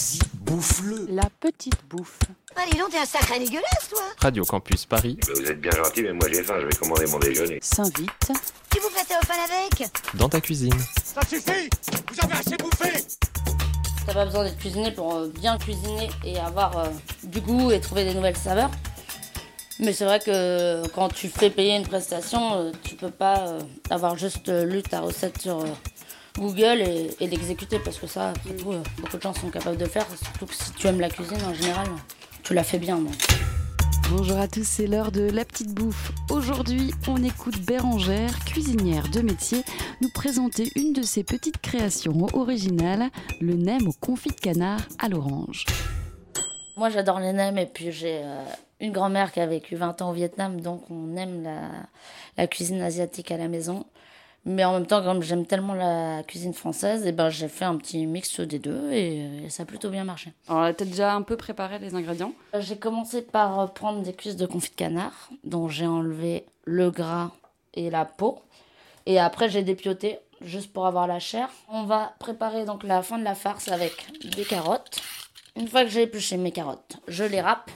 Vas-y, bouffe-le. La petite bouffe. Allez, donc, t'es un sacré dégueulasse, toi Radio Campus Paris, vous êtes bien gentil, mais moi j'ai faim, je vais commander mon déjeuner. S'invite. Tu vous prêtais au fan avec dans ta cuisine. Ça suffit Vous avez assez bouffé T'as pas besoin d'être cuisiné pour euh, bien cuisiner et avoir euh, du goût et trouver des nouvelles saveurs. Mais c'est vrai que quand tu fais payer une prestation, euh, tu peux pas euh, avoir juste euh, lu ta recette sur euh, Google et, et l'exécuter parce que ça, après tout, euh, beaucoup de gens sont capables de le faire. Surtout que si tu aimes la cuisine en général, tu la fais bien. donc. Bonjour à tous, c'est l'heure de la petite bouffe. Aujourd'hui, on écoute Bérangère, cuisinière de métier, nous présenter une de ses petites créations originales, le nem au confit de canard à l'orange. Moi, j'adore les nems et puis j'ai euh, une grand-mère qui a vécu 20 ans au Vietnam, donc on aime la, la cuisine asiatique à la maison. Mais en même temps, comme j'aime tellement la cuisine française, et ben, j'ai fait un petit mix des deux et, euh, et ça a plutôt bien marché. Alors, t'as déjà un peu préparé les ingrédients? J'ai commencé par euh, prendre des cuisses de confit de canard, dont j'ai enlevé le gras et la peau. Et après, j'ai dépioté juste pour avoir la chair. On va préparer donc la fin de la farce avec des carottes. Une fois que j'ai épluché mes carottes, je les râpe.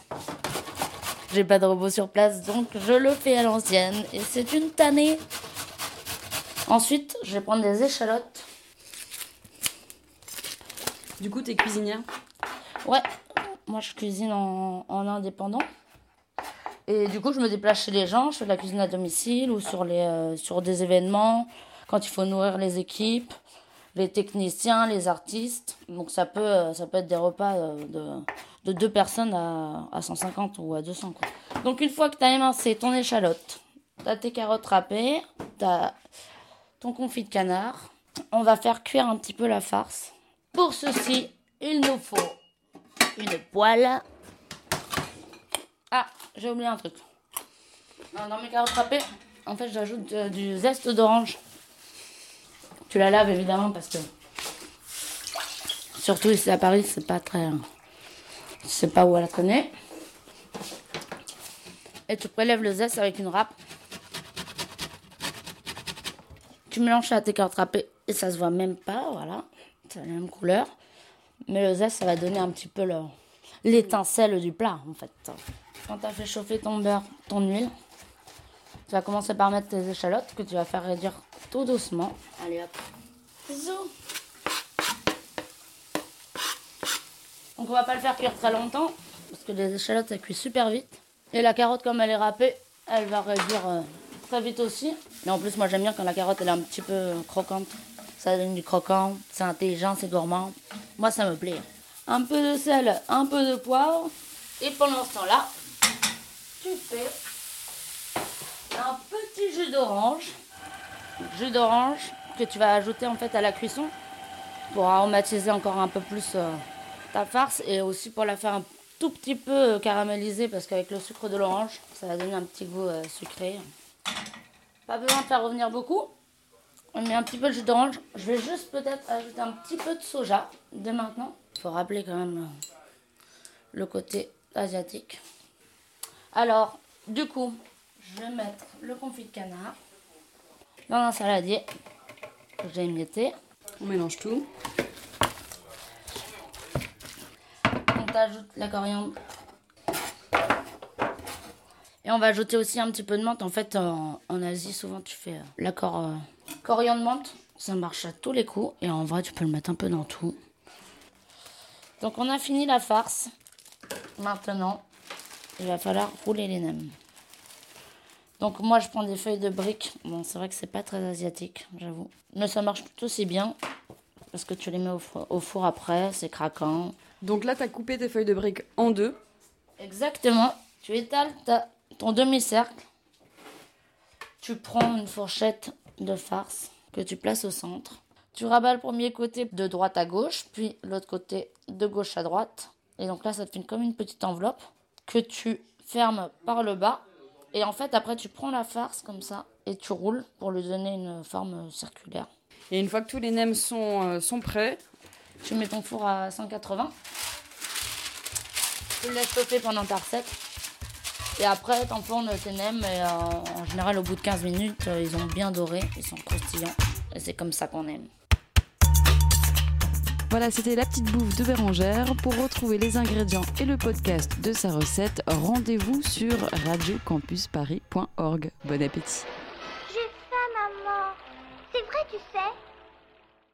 J'ai pas de robot sur place, donc je le fais à l'ancienne. Et c'est une tannée. Ensuite, je vais prendre des échalotes. Du coup, t'es cuisinière Ouais, moi je cuisine en, en indépendant. Et du coup, je me déplace chez les gens, je fais de la cuisine à domicile ou sur, les, euh, sur des événements, quand il faut nourrir les équipes, les techniciens, les artistes. Donc ça peut, euh, ça peut être des repas euh, de, de deux personnes à, à 150 ou à 200. Quoi. Donc une fois que tu as émincé ton échalote, tu as tes carottes râpées, tu as confit de canard, on va faire cuire un petit peu la farce. Pour ceci, il nous faut une poêle. Ah, j'ai oublié un truc. Dans mes carottes râpées, en fait, j'ajoute euh, du zeste d'orange. Tu la laves évidemment parce que, surtout ici à Paris, c'est pas très. Sais pas où elle la. Et tu prélèves le zeste avec une râpe. Tu mélanges ça à tes carottes râpées et ça se voit même pas, voilà. C'est la même couleur. Mais le zeste, ça va donner un petit peu le- l'étincelle du plat, en fait. Quand tu as fait chauffer ton beurre, ton huile, tu vas commencer par mettre tes échalotes que tu vas faire réduire tout doucement. Allez hop. Zou. Donc on va pas le faire cuire très longtemps parce que les échalotes elles cuisent super vite. Et la carotte comme elle est râpée, elle va réduire euh, très vite aussi. Mais en plus moi j'aime bien quand la carotte elle est un petit peu croquante. Ça donne du croquant, c'est intelligent, c'est gourmand. Moi ça me plaît. Un peu de sel, un peu de poivre. Et pendant ce temps-là, tu fais un petit jus d'orange. Jus d'orange que tu vas ajouter en fait à la cuisson pour aromatiser encore un peu plus euh, ta farce et aussi pour la faire un tout petit peu caraméliser parce qu'avec le sucre de l'orange, ça va donner un petit goût euh, sucré. Pas besoin de faire revenir beaucoup. On met un petit peu de jus d'orange. Je vais juste peut-être ajouter un petit peu de soja dès maintenant. Il faut rappeler quand même euh, le côté asiatique. Alors, du coup, je vais mettre le confit de canard dans un saladier que j'ai émietté. On mélange tout. On t'ajoute la coriandre. Et on va ajouter aussi un petit peu de menthe. En fait, en, en Asie, souvent, tu fais euh, la cor- euh, coriandre menthe. Ça marche à tous les coups. Et en vrai, tu peux le mettre un peu dans tout. Donc, on a fini la farce. Maintenant, il va falloir rouler les nems. Donc, moi, je prends des feuilles de briques. Bon, c'est vrai que c'est pas très asiatique, j'avoue. Mais ça marche tout aussi bien. Parce que tu les mets au four, au four après, c'est craquant. Donc là, t'as coupé tes feuilles de briques en deux. Exactement. Tu étales ta- ton demi-cercle. Tu prends une fourchette de farce que tu places au centre. Tu rabats le premier côté de droite à gauche, puis l'autre côté de gauche à droite. Et donc là, ça te fait comme une petite enveloppe que tu fermes par le bas. Et en fait, après, tu prends la farce comme ça et tu roules pour lui donner une forme circulaire. Et une fois que tous les nems sont, euh, sont prêts, Tu mets ton four à 180. Tu le laisses chauffer pendant ta recette. Et après, t'enfournes tes nems. Et euh, en général, au bout de 15 minutes, euh, ils ont bien doré. Ils sont croustillants. Et c'est comme ça qu'on aime. Voilà, c'était la petite bouffe de Bérangère. Pour retrouver les ingrédients et le podcast de sa recette, rendez-vous sur radiocampusparis.org. Bon appétit. J'ai faim, maman. C'est vrai, tu sais